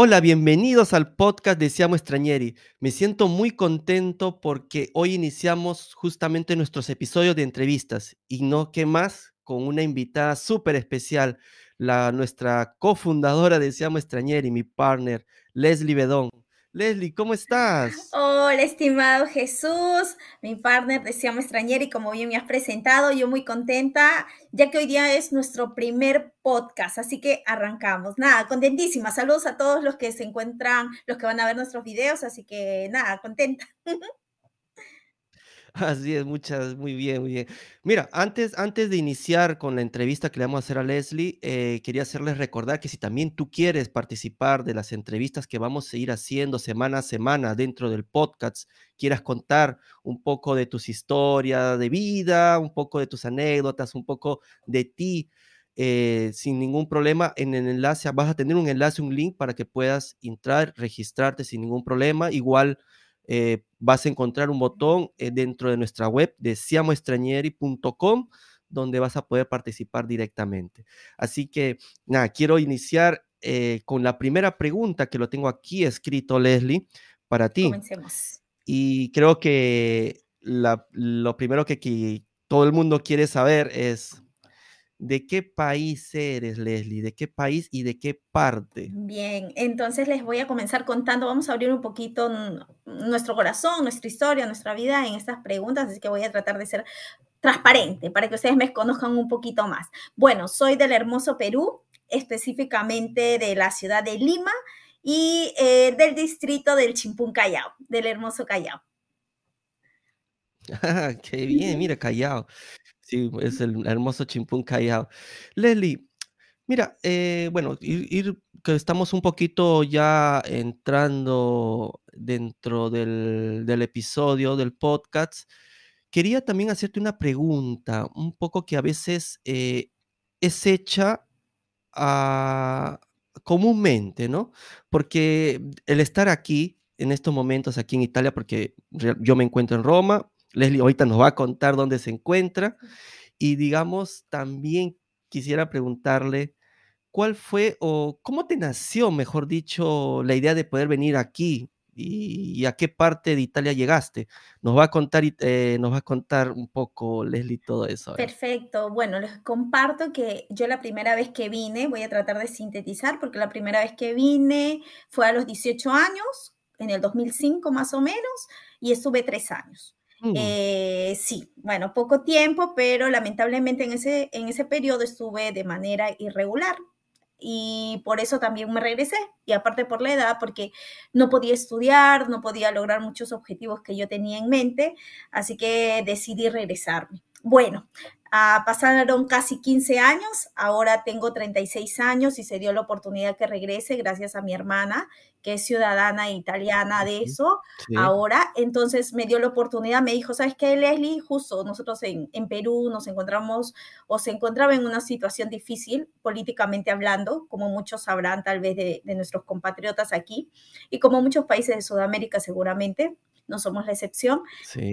Hola, bienvenidos al podcast de Siamo Stranieri. Me siento muy contento porque hoy iniciamos justamente nuestros episodios de entrevistas y no qué más con una invitada súper especial, la nuestra cofundadora de Siamo Stranieri, mi partner, Leslie Bedón. Leslie, ¿cómo estás? Hola, estimado Jesús, mi partner de Siamo y como bien me has presentado, yo muy contenta, ya que hoy día es nuestro primer podcast, así que arrancamos. Nada, contentísima. Saludos a todos los que se encuentran, los que van a ver nuestros videos, así que nada, contenta. Así es, muchas, muy bien, muy bien. Mira, antes, antes de iniciar con la entrevista que le vamos a hacer a Leslie, eh, quería hacerles recordar que si también tú quieres participar de las entrevistas que vamos a ir haciendo semana a semana dentro del podcast, quieras contar un poco de tus historias de vida, un poco de tus anécdotas, un poco de ti, eh, sin ningún problema, en el enlace vas a tener un enlace, un link para que puedas entrar, registrarte sin ningún problema. Igual eh, vas a encontrar un botón eh, dentro de nuestra web de siamoestranieri.com donde vas a poder participar directamente. Así que, nada, quiero iniciar eh, con la primera pregunta que lo tengo aquí escrito, Leslie, para ti. Comencemos. Y creo que la, lo primero que, que todo el mundo quiere saber es, ¿de qué país eres, Leslie? ¿De qué país y de qué parte? Bien, entonces les voy a comenzar contando, vamos a abrir un poquito nuestro corazón, nuestra historia, nuestra vida en estas preguntas, así que voy a tratar de ser transparente para que ustedes me conozcan un poquito más. Bueno, soy del hermoso Perú, específicamente de la ciudad de Lima y eh, del distrito del Chimpún Callao, del hermoso Callao. qué bien, mira, Callao. Sí, es el hermoso Chimpún Callao. Leslie, mira, eh, bueno, ir, que estamos un poquito ya entrando dentro del, del episodio del podcast. Quería también hacerte una pregunta, un poco que a veces eh, es hecha ah, comúnmente, ¿no? Porque el estar aquí, en estos momentos, aquí en Italia, porque yo me encuentro en Roma, Leslie ahorita nos va a contar dónde se encuentra, y digamos, también quisiera preguntarle, ¿cuál fue o cómo te nació, mejor dicho, la idea de poder venir aquí y, a qué parte de Italia llegaste? Nos va a contar, eh, nos va a contar un poco, Leslie, todo eso. Perfecto. Bueno, les comparto que yo la primera vez que vine, voy a tratar de sintetizar, porque la primera vez que vine fue a los 18 años, en el 2005 más o menos, y estuve tres años. Mm. Eh, sí, bueno, poco tiempo, pero lamentablemente en ese, en ese periodo estuve de manera irregular y por eso también me regresé. Y aparte por la edad, porque no podía estudiar, no podía lograr muchos objetivos que yo tenía en mente, así que decidí regresarme. Bueno, Ah, pasaron casi 15 años, ahora tengo 36 años y se dio la oportunidad que regrese gracias a mi hermana, que es ciudadana italiana de eso. Ahora, entonces me dio la oportunidad, me dijo, ¿sabes qué, Leslie? Justo nosotros en, en Perú nos encontramos o se encontraba en una situación difícil, políticamente hablando, como muchos sabrán tal vez de, de nuestros compatriotas aquí y como muchos países de Sudamérica seguramente no somos la excepción,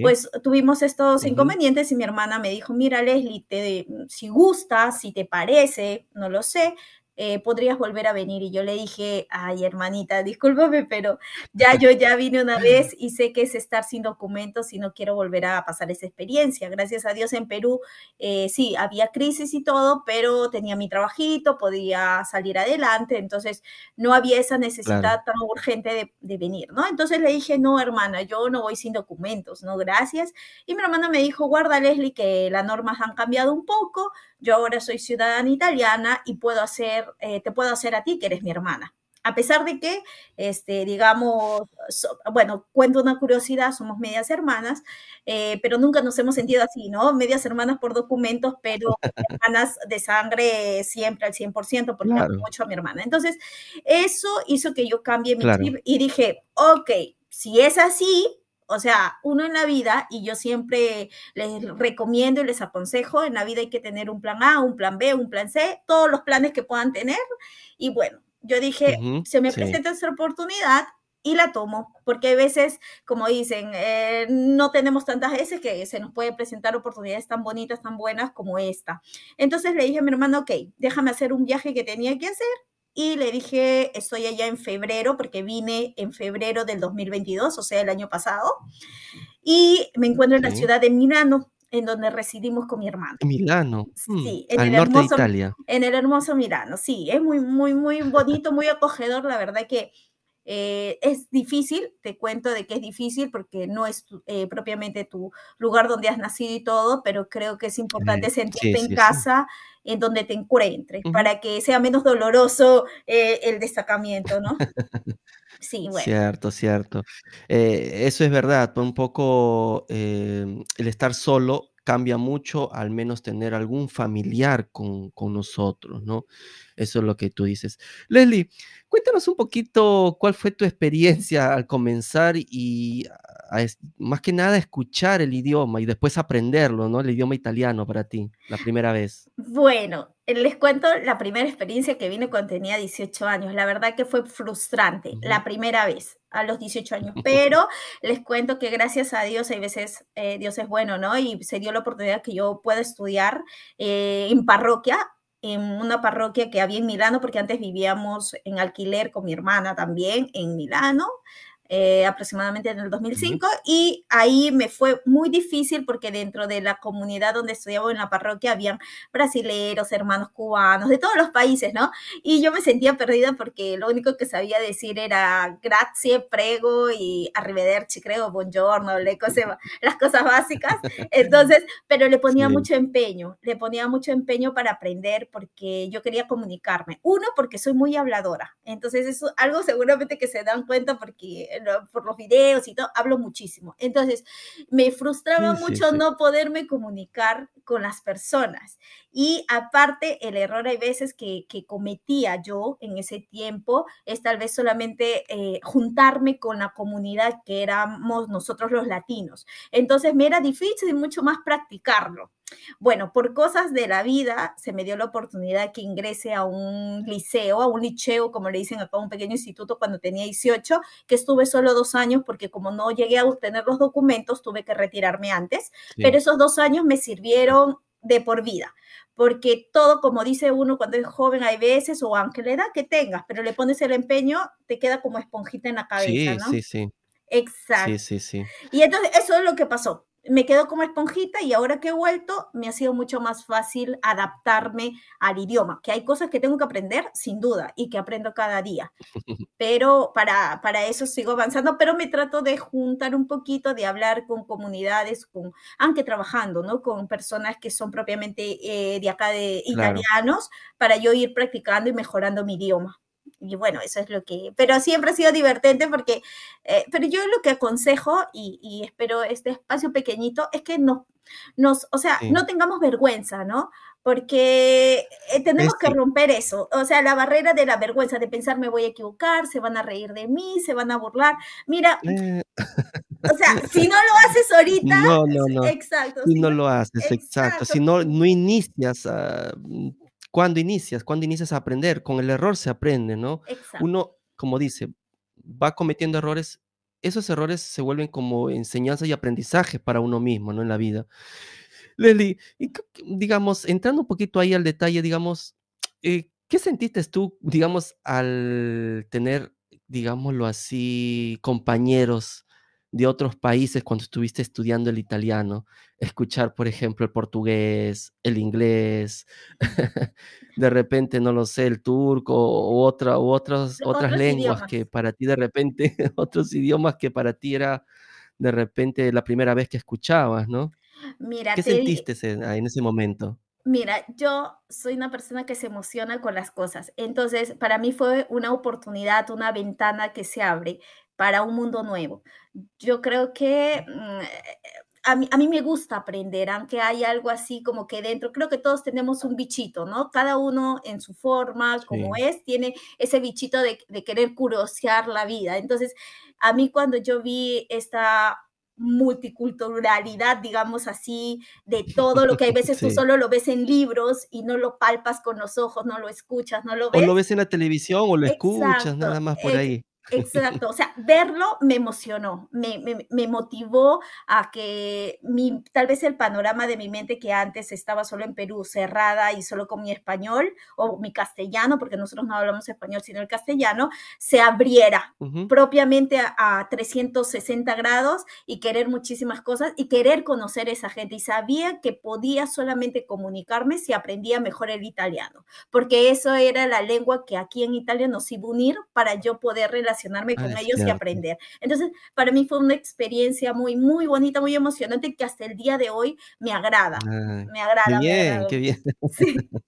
pues tuvimos estos inconvenientes y mi hermana me dijo, mira Leslie, te, si gusta, si te parece, no lo sé, eh, podrías volver a venir. Y yo le dije, ay, hermanita, discúlpame, pero ya yo ya vine una vez y sé que es estar sin documentos y no quiero volver a pasar esa experiencia. Gracias a Dios en Perú, eh, sí, había crisis y todo, pero tenía mi trabajito, podía salir adelante, entonces no había esa necesidad tan urgente de, de, venir, ¿no? Entonces le dije, no, hermana, yo no voy sin documentos, no, gracias. Y mi hermana me dijo, guarda, Leslie, que las normas han cambiado un poco, yo ahora soy ciudadana italiana y puedo hacer, eh, te puedo hacer a ti que eres mi hermana. A pesar de que, este, digamos, bueno, cuento una curiosidad, somos medias hermanas, eh, pero nunca nos hemos sentido así, ¿no? Medias hermanas por documentos, pero hermanas de sangre siempre al 100%, porque amo mucho a mi hermana. Entonces, eso hizo que yo cambie mi chip y dije, ok, si es así, o sea, uno en la vida, y yo siempre les recomiendo y les aconsejo, en la vida hay que tener un plan A, un plan B, un plan C, todos los planes que puedan tener. Y bueno, yo dije, se me presenta esta oportunidad y la tomo, porque a veces, como dicen, eh, no tenemos tantas veces que se nos puede presentar oportunidades tan bonitas, tan buenas como esta. Entonces le dije a mi hermano, ok, déjame hacer un viaje que tenía que hacer y le dije, estoy allá en febrero, porque vine en febrero del 2022, o sea, el año pasado, y me encuentro en la ciudad de Milano, en donde residimos con mi hermano. Milano, mm, Sí, en al el norte de hermoso Italia. en el hermoso Milano, sí, es muy, muy, muy bonito, muy acogedor, la verdad que eh, es difícil, te cuento de que es difícil porque no es eh, propiamente tu lugar donde has nacido y todo, pero creo que es importante sí, sentirte en sí, casa, en donde te encuentres, para que sea menos doloroso eh, el destacamiento, ¿no? Sí, bueno. Cierto, cierto. Eso es verdad, un poco, el estar solo cambia mucho, al menos tener algún familiar con con nosotros, ¿no? Eso es lo que tú dices. Leslie, cuéntanos un poquito cuál fue tu experiencia al comenzar y más que nada escuchar el idioma y después aprenderlo, ¿no? El idioma italiano para ti, la primera vez. Bueno, les cuento la primera experiencia que vine cuando tenía 18 años. La verdad que fue frustrante la primera vez a los 18 años, pero les cuento que gracias a Dios hay veces eh, Dios es bueno, ¿no? Y se dio la oportunidad que yo pueda estudiar eh, en parroquia, en una parroquia que había en Milano, porque antes vivíamos en alquiler con mi hermana también en Milano eh, aproximadamente en el Ujú. 2005 y ahí me fue muy difícil porque dentro de la comunidad donde estudiaba en la parroquia habían brasileros, hermanos cubanos, de todos los países, ¿no? Y yo me sentía perdida porque lo único que sabía decir era grazie, prego y arrivederci, creo, buongiorno, le cose, las cosas básicas. Entonces, pero le ponía Sí, mucho empeño, le ponía mucho empeño para aprender porque yo quería comunicarme. Uno, porque soy muy habladora. Entonces, eso algo seguramente que se dan cuenta porque por los videos y todo, hablo muchísimo. Entonces, me frustraba sí, mucho sí. no poderme comunicar con las personas. Y aparte, el error hay veces que, que cometía yo en ese tiempo es tal vez solamente eh, juntarme con la comunidad que éramos nosotros los latinos. Entonces me era difícil mucho más practicarlo. Bueno, por cosas de la vida se me dio la oportunidad que ingrese a un liceo, a un liceo, como le dicen acá, un pequeño instituto cuando tenía 18, que estuve solo dos años porque como no llegué a obtener los documentos, tuve que retirarme antes, pero Sí, esos dos años me sirvieron de por vida, porque todo, como dice uno cuando es joven, hay veces, o aunque la edad que tengas, pero le pones el empeño, te queda como esponjita en la cabeza, sí, ¿no? sí, sí. Sí, Exacto. sí, sí. Y entonces eso es lo que pasó. Me quedo como esponjita y ahora que he vuelto me ha sido mucho más fácil adaptarme al idioma, que hay cosas que tengo que aprender sin duda y que aprendo cada día, pero para, para eso sigo avanzando, pero me trato de juntar un poquito, de hablar con comunidades, con, aunque trabajando, ¿no? Con personas que son propiamente eh, de acá de Claro, italianos, para yo ir practicando y mejorando mi idioma. Y bueno, eso es lo que, pero siempre ha sido divertente porque, eh, pero yo lo que aconsejo y, y espero este espacio pequeñito es que nos, nos, o sea, sí. no tengamos vergüenza, ¿no? Porque eh, tenemos que sí. romper eso, o sea, la barrera de la vergüenza, de pensar me voy a equivocar, se van a reír de mí, se van a burlar. Mira, Eh, o sea, si no lo haces ahorita, no, no, no. exacto, Si si no no, lo haces, exacto. exacto, Si no no inicias, mm, ¿cuándo inicias? ¿Cuándo inicias a aprender? Con el error se aprende, ¿no? exacto, Uno, como dice, va cometiendo errores, esos errores se vuelven como enseñanza y aprendizaje para uno mismo, ¿no? En la vida. Leslie, digamos, entrando un poquito ahí al detalle, digamos, eh, ¿qué sentiste tú, digamos, al tener, digámoslo así, compañeros de otros países cuando estuviste estudiando el italiano? Escuchar, por ejemplo, el portugués, el inglés, de repente, no lo sé, el turco u otra u otras otras otros lenguas idiomas. que para ti de repente otros idiomas que para ti era de repente la primera vez que escuchabas, ¿no? Mira, ¿Qué sentiste en ese momento? Mira, yo soy una persona que se emociona con las cosas. Entonces, para mí fue una oportunidad, una ventana que se abre para un mundo nuevo. Yo creo que mm, a mí, a mí me gusta aprender, aunque hay algo así como que dentro, creo que todos tenemos un bichito, ¿no? Cada uno en su forma, como Sí, es, tiene ese bichito de, de querer curiosear la vida. Entonces, a mí cuando yo vi esta multiculturalidad, digamos así, de todo lo que hay veces tú sí. solo lo ves en libros y no lo palpas con los ojos, no lo escuchas, no lo O ves. lo ves en la televisión o lo escuchas, nada más por ex ahí. Exacto, o sea, verlo me emocionó, me me me motivó a que mi tal vez el panorama de mi mente que antes estaba solo en Perú, cerrada y solo con mi español o mi castellano, porque nosotros no hablamos español, sino el castellano, se abriera Ujú. propiamente a a 360 grados y querer muchísimas cosas y querer conocer esa gente. Y sabía que podía solamente comunicarme si aprendía mejor el italiano, porque eso era la lengua que aquí en Italia nos iba a unir para yo poder relacionarme Ah, con ellos y aprender. Entonces, para mí fue una experiencia muy, muy bonita, muy emocionante, que hasta el día de hoy me agrada, me qué agrada, me bien, agrada. qué bien. Sí,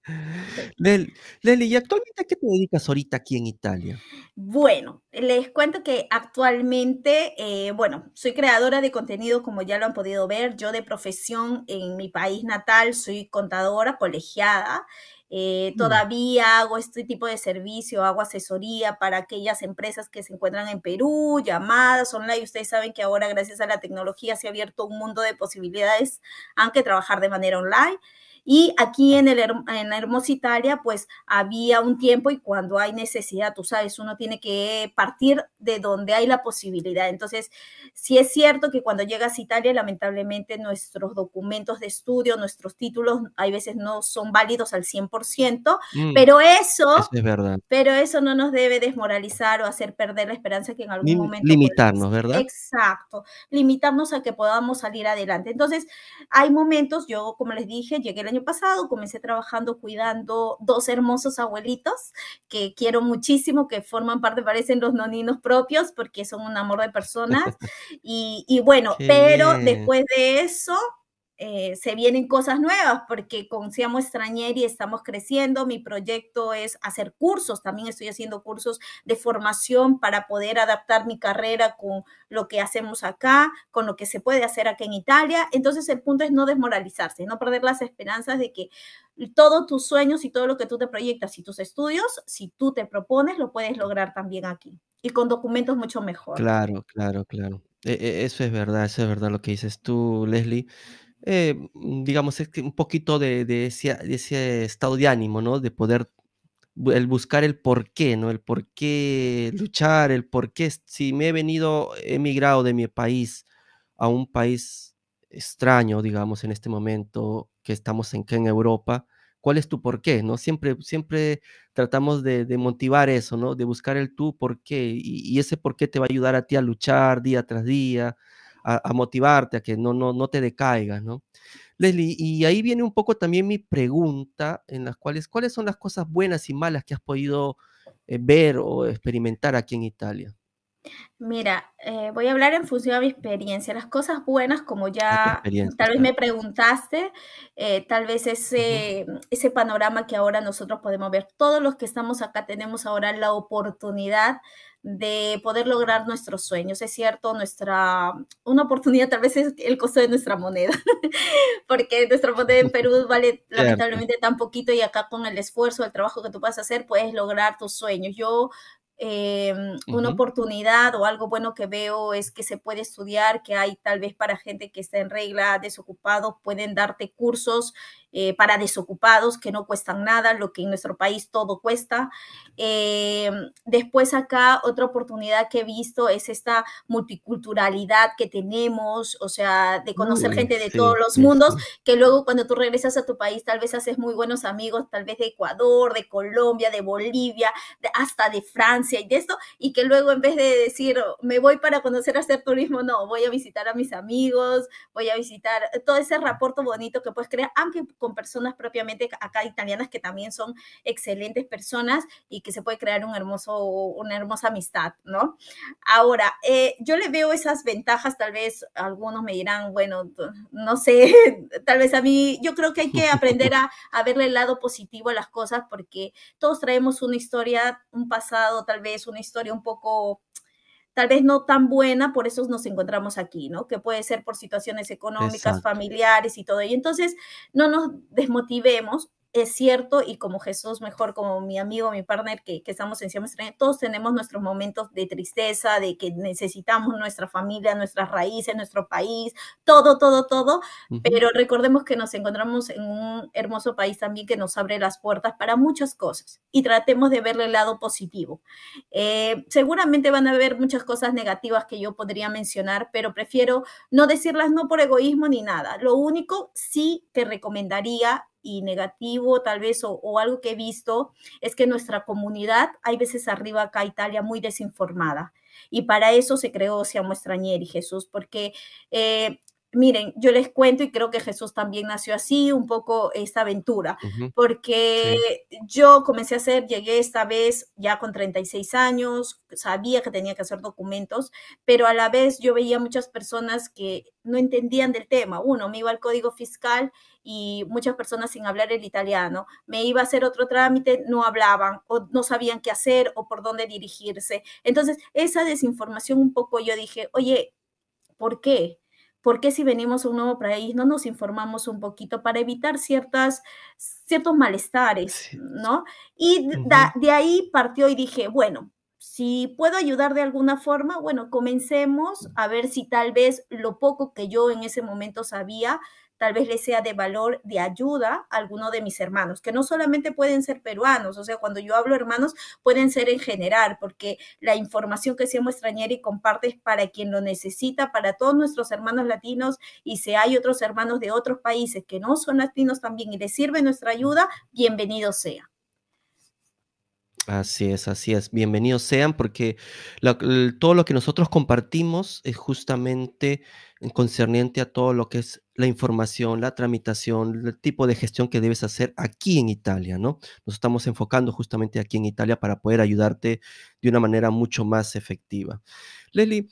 sí. Lel Leslie, ¿y actualmente a qué te dedicas ahorita aquí en Italia? Bueno, les cuento que actualmente, eh, bueno, soy creadora de contenido, como ya lo han podido ver. Yo de profesión en mi país natal soy contadora colegiada. Eh, Mm, todavía hago este tipo de servicio, hago asesoría para aquellas empresas que se encuentran en Perú, llamadas online. Ustedes saben que ahora, gracias a la tecnología, se ha abierto un mundo de posibilidades, aunque trabajar de manera online. Y aquí en, el, en Hermosa Italia, pues había un tiempo y cuando hay necesidad, tú sabes, uno tiene que partir de donde hay la posibilidad. Entonces, sí es cierto que cuando llegas a Italia, lamentablemente nuestros documentos de estudio, nuestros títulos, hay veces no son válidos al 100%, mm, pero eso eso es verdad. pero eso no nos debe desmoralizar o hacer perder la esperanza que en algún Lim momento podemos limitarnos, ¿verdad? exacto, limitarnos a que podamos salir adelante. Entonces, hay momentos, yo, como les dije, llegué el año pasado, comencé trabajando cuidando 2 hermosos abuelitos que quiero muchísimo, que forman parte, parecen los noninos propios, porque son un amor de personas. Y y bueno, Qué pero bien. después de eso, eh, se vienen cosas nuevas porque con Seamos Extranjeri estamos creciendo. Mi proyecto es hacer cursos, también estoy haciendo cursos de formación para poder adaptar mi carrera con lo que hacemos acá, con lo que se puede hacer acá en Italia. Entonces el punto es no desmoralizarse, no perder las esperanzas de que todos tus sueños y todo lo que tú te proyectas y tus estudios, si tú te propones, lo puedes lograr también aquí y con documentos mucho mejor. Claro, claro, claro. E e eso es verdad, eso es verdad lo que dices tú, Leslie. Eh, mm, digamos, un poquito de ese estado de ánimo, ¿no? De poder el buscar el porqué, ¿no? El porqué luchar, el porqué s si me he venido emigrado de mi país a un país extraño, digamos, en este momento que estamos en Europa, ¿cuál es tu porqué?, ¿no? Siempre siempre tratamos de motivar eso, ¿no? De buscar el tu porqué, y y ese porqué te va a ayudar a ti a luchar día tras día, a a motivarte, a que no no no te decaigas, ¿no? Leslie, y ahí viene un poco también mi pregunta, en las cuales, ¿cuáles son las cosas buenas y malas que has podido, eh, ver o experimentar aquí en Italia? Mira, eh, voy a hablar en función a mi experiencia. Las cosas buenas, como ya tal vez me preguntaste, eh, tal vez ese, ese panorama que ahora nosotros podemos ver, todos los que estamos acá tenemos ahora la oportunidad de poder lograr nuestros sueños. Es cierto, nuestra, una oportunidad tal vez es el costo de nuestra moneda, porque nuestra moneda en Perú vale lamentablemente tan poquito y acá con el esfuerzo, el trabajo que tú puedas hacer, puedes lograr tus sueños. Yo eh, una oportunidad o algo bueno que veo es que se puede estudiar, que hay tal vez para gente que está en regla, desocupados, pueden darte cursos eh, para desocupados que no cuestan nada, lo que en nuestro país todo cuesta. Eh, después acá otra oportunidad que he visto es esta multiculturalidad que tenemos, o sea, de conocer Uy, gente de todos los sí, mundos, sí. que luego cuando tú regresas a tu país tal vez haces muy buenos amigos, tal vez de Ecuador, de Colombia, de Bolivia, de, hasta de Francia y de esto, y que luego en vez de decir, me voy para conocer, hacer turismo, no, voy a visitar a mis amigos, voy a visitar todo ese rapporto bonito que puedes crear, aunque con personas propiamente acá italianas que también son excelentes personas y que se puede crear un hermoso, una hermosa amistad, ¿no? Ahora, eh, yo le veo esas ventajas, tal vez algunos me dirán, bueno, no sé, tal vez a mí, yo creo que hay que aprender a, a verle el lado positivo a las cosas porque todos traemos una historia, un pasado, tal vez una historia un poco tal vez no tan buena, por eso nos encontramos aquí, ¿no? Que puede ser por situaciones económicas, Exacto. familiares y todo. Y entonces no nos desmotivemos. Es cierto, y como Jesús, mejor como mi amigo, mi partner, que, que estamos en Siempre todos tenemos nuestros momentos de tristeza, de que necesitamos nuestra familia, nuestras raíces, nuestro país, todo, todo, todo, pero recordemos que nos encontramos en un hermoso país también que nos abre las puertas para muchas cosas y tratemos de verle el lado positivo. Eh, seguramente van a haber muchas cosas negativas que yo podría mencionar, pero prefiero no decirlas no por egoísmo ni nada. Lo único sí que recomendaría y negativo tal vez o, algo que he visto es que nuestra comunidad hay veces arriba acá Italia muy desinformada. Y para eso se creó Siamo y Jesús porque eh, Miren, yo les cuento y creo que Jesús también nació así, un poco esta aventura, porque yo comencé a hacer, llegué esta vez ya con 36 años, sabía que tenía que hacer documentos, pero a la vez yo veía muchas personas que no entendían del tema. Uno, me iba al código fiscal y muchas personas sin hablar el italiano. Me iba a hacer otro trámite, no hablaban o no sabían qué hacer o por dónde dirigirse. Entonces, esa desinformación un poco yo dije, oye, ¿por qué? ¿Por qué si venimos a un nuevo país no nos informamos un poquito para evitar ciertas, ciertos malestares, ¿no? Y de ahí partió y dije, bueno, si puedo ayudar de alguna forma, bueno, comencemos a ver si tal vez lo poco que yo en ese momento sabía tal vez le sea de valor, de ayuda a alguno de mis hermanos, que no solamente pueden ser peruanos, o sea, cuando yo hablo hermanos, pueden ser en general, porque la información que se extrañera y comparte es para quien lo necesita, para todos nuestros hermanos latinos, y si hay otros hermanos de otros países que no son latinos también y les sirve nuestra ayuda, bienvenido sea. Así es, así es. Bienvenidos sean porque todo lo que nosotros compartimos es justamente concerniente a todo lo que es la información, la tramitación, el tipo de gestión que debes hacer aquí en Italia, ¿no? Nos estamos enfocando justamente aquí en Italia para poder ayudarte de una manera mucho más efectiva. Leli,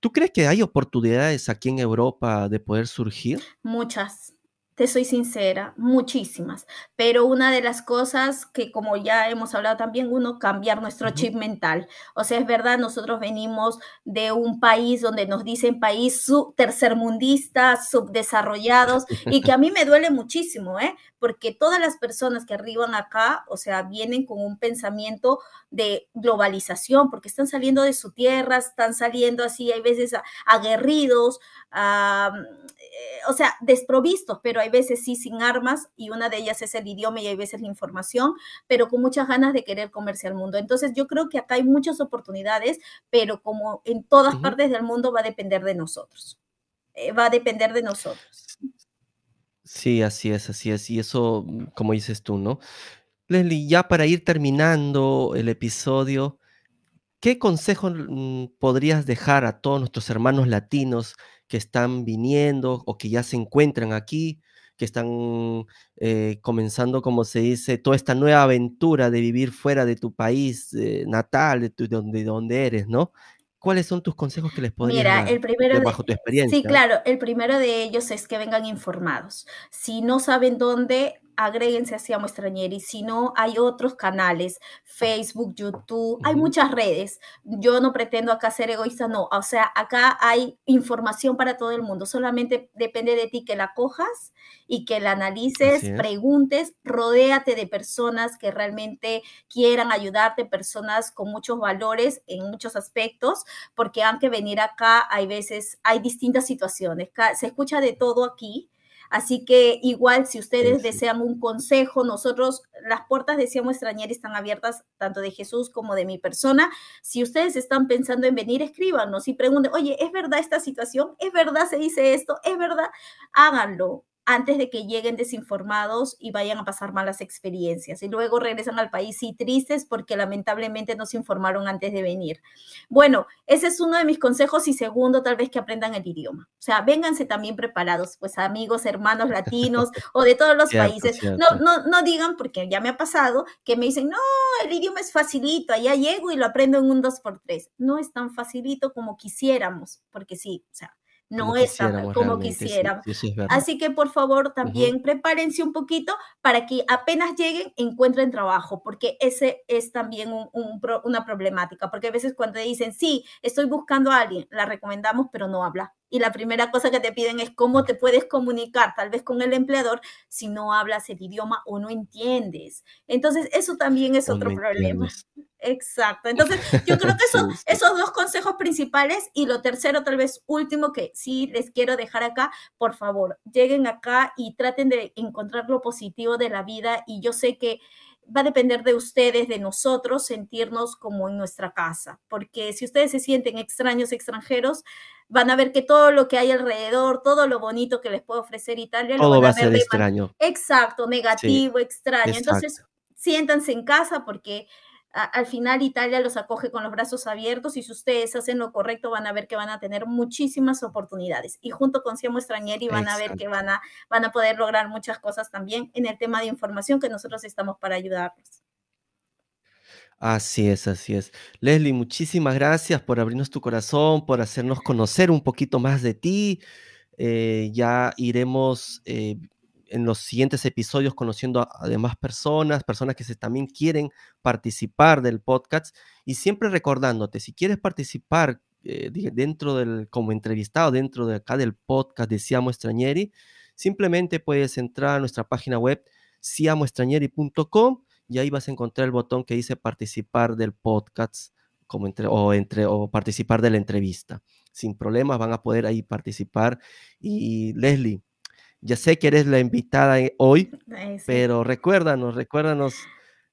¿tú crees que hay oportunidades aquí en Europa de poder surgir? Muchas te soy sincera, muchísimas. Pero una de las cosas que, como ya hemos hablado también, uno, cambiar nuestro chip mental. O sea, es verdad, nosotros venimos de un país donde nos dicen país tercermundista, subdesarrollados, y que a mí me duele muchísimo, ¿eh? Porque todas las personas que arriban acá, o sea, vienen con un pensamiento de globalización, porque están saliendo de su tierra, están saliendo así, hay veces aguerridos, eh, o sea, desprovistos, pero hay veces sí sin armas y una de ellas es el idioma y hay veces la información, pero con muchas ganas de querer comerse al mundo. Entonces yo creo que acá hay muchas oportunidades, pero como en todas partes del mundo va a depender de nosotros. Eh, va a depender de nosotros. Sí, así es, así es. Y eso, como dices tú, ¿no? Leslie, ya para ir terminando el episodio, ¿qué consejo mm, podrías dejar a todos nuestros hermanos latinos que están viniendo o que ya se encuentran aquí, que están eh, comenzando, como se dice, toda esta nueva aventura de vivir fuera de tu país eh, natal, de, donde, donde eres, ¿no? ¿Cuáles son tus consejos que les podrías Mira, el primero bajo tu experiencia? Sí, claro, el primero de ellos es que vengan informados. Si no saben dónde, agréguense hacia y Si no, hay otros canales, Facebook, YouTube, hay muchas redes. Yo no pretendo acá ser egoísta, no. O sea, acá hay información para todo el mundo. Solamente depende de ti que la cojas y que la analices, preguntes, rodéate de personas que realmente quieran ayudarte, personas con muchos valores en muchos aspectos, porque aunque venir acá, hay veces, hay distintas situaciones. Se escucha de todo aquí Así que igual si ustedes desean un consejo, nosotros, las puertas de Siamo Extrañar están abiertas tanto de Jesús como de mi persona. Si ustedes están pensando en venir, escríbanos y pregunten, oye, ¿es verdad esta situación? ¿Es verdad se dice esto? ¿Es verdad? Háganlo antes de que lleguen desinformados y vayan a pasar malas experiencias. Y luego regresan al país y tristes porque lamentablemente no se informaron antes de venir. Bueno, ese es uno de mis consejos y segundo, tal vez que aprendan el idioma. O sea, vénganse también preparados, pues amigos, hermanos latinos o de todos los países. No, no, no digan, porque ya me ha pasado, que me dicen, no, el idioma es facilito, allá llego y lo aprendo en un 2x3. No es tan facilito como quisiéramos, porque sí, o sea, no es como sí, sí, verdad. Así que, por favor, también prepárense un poquito para que apenas lleguen, encuentren trabajo, porque ese es también un una problemática, porque a veces cuando dicen: "Sí, estoy buscando a alguien", la recomendamos, pero no habla. Y la primera cosa que te piden es cómo te puedes comunicar, tal vez con el empleador, si no hablas el idioma o no entiendes. Entonces, eso también es O no otro problema. entiendes. Exacto. Entonces, yo creo que sí. esos 2 consejos principales y lo tercero, tal vez último, que sí les quiero dejar acá, por favor, lleguen acá y traten de encontrar lo positivo de la vida, y yo sé que va a depender de ustedes, de nosotros, sentirnos como en nuestra casa, porque si ustedes se sienten extraños, extranjeros, van a ver que todo lo que hay alrededor, todo lo bonito que les puede ofrecer Italia, lo Todo van va a ser extraño. exacto, Sí, negativo, extraño. Entonces, siéntanse en casa porque a al final Italia los acoge con los brazos abiertos y si ustedes hacen lo correcto, van a ver que van a tener muchísimas oportunidades. Y junto con Siamo Stranieri van a ver que van a van a poder lograr muchas cosas también en el tema de información, que nosotros estamos para ayudarlos. Así es, así es. Leslie, muchísimas gracias por abrirnos tu corazón, por hacernos conocer un poquito más de ti. Eh, ya iremos eh, en los siguientes episodios conociendo a, demás personas, personas que se, también quieren participar del podcast y siempre recordándote, si quieres participar eh, dentro del, como entrevistado dentro de acá del podcast de Siamo Stranieri, simplemente puedes entrar a nuestra página web siamoestranieri.com y ahí vas a encontrar el botón que dice participar del podcast como entre, o, entre, o participar de la entrevista. Sin problemas van a poder ahí participar y Leslie, ya sé que eres la invitada eh, hoy, Eh, sí. pero recuérdanos, recuérdanos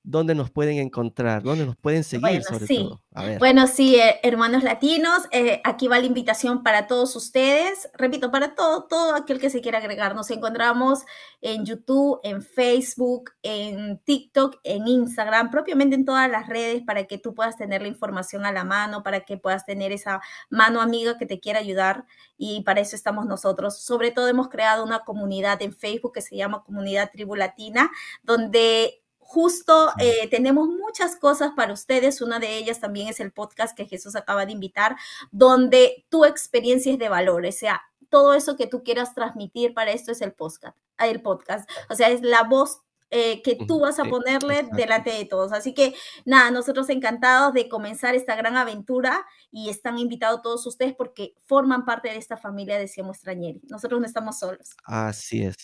dónde nos pueden encontrar, dónde nos pueden seguir Bueno, sobre sí. todo. A ver, Bueno, sí, eh, hermanos latinos, eh, aquí va la invitación para todos ustedes. Repito, para todo, todo aquel que se quiera agregar. Nos encontramos en YouTube, en Facebook, en TikTok, en Instagram, propiamente en todas las redes para que tú puedas tener la información a la mano, para que puedas tener esa mano amiga que te quiera ayudar y para eso estamos nosotros. Sobre todo hemos creado una comunidad en Facebook que se llama Comunidad Tribu Latina, donde justo eh, tenemos muchas cosas para ustedes. Una de ellas también es el podcast que Jesús acaba de invitar, donde tu experiencia es de valor. O sea, todo eso que tú quieras transmitir para esto es el podcast. El podcast. O sea, es la voz eh, que tú vas a ponerle exacto. delante de todos. Así que nada, nosotros encantados de comenzar esta gran aventura y están invitados todos ustedes porque forman parte de esta familia de Siamo Stranieri. Nosotros no estamos solos. Así es.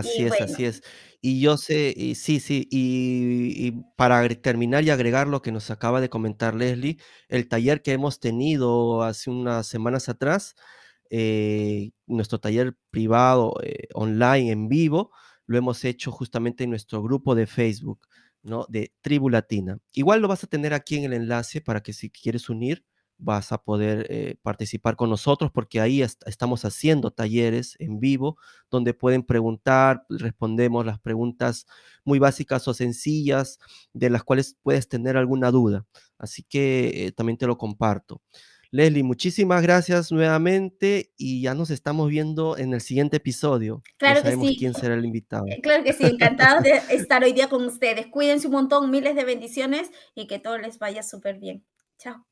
Y Así es, bueno, así es. Y yo sé, y sí, sí, y, y para agre- terminar y agregar lo que nos acaba de comentar Leslie, el taller que hemos tenido hace unas semanas atrás, eh, nuestro taller privado eh, online en vivo, lo hemos hecho justamente en nuestro grupo de Facebook, ¿no? De Tribu Latina. Igual lo vas a tener aquí en el enlace para que si quieres unir, vas a poder eh, participar con nosotros porque ahí est- estamos haciendo talleres en vivo donde pueden preguntar, respondemos las preguntas muy básicas o sencillas de las cuales puedes tener alguna duda. Así que eh, también te lo comparto. Leslie, muchísimas gracias nuevamente y ya nos estamos viendo en el siguiente episodio. Claro que sabemos sí. quién será el invitado. Eh, Claro que sí, encantados de estar hoy día con ustedes. Cuídense un montón, miles de bendiciones y que todo les vaya súper bien. Chao.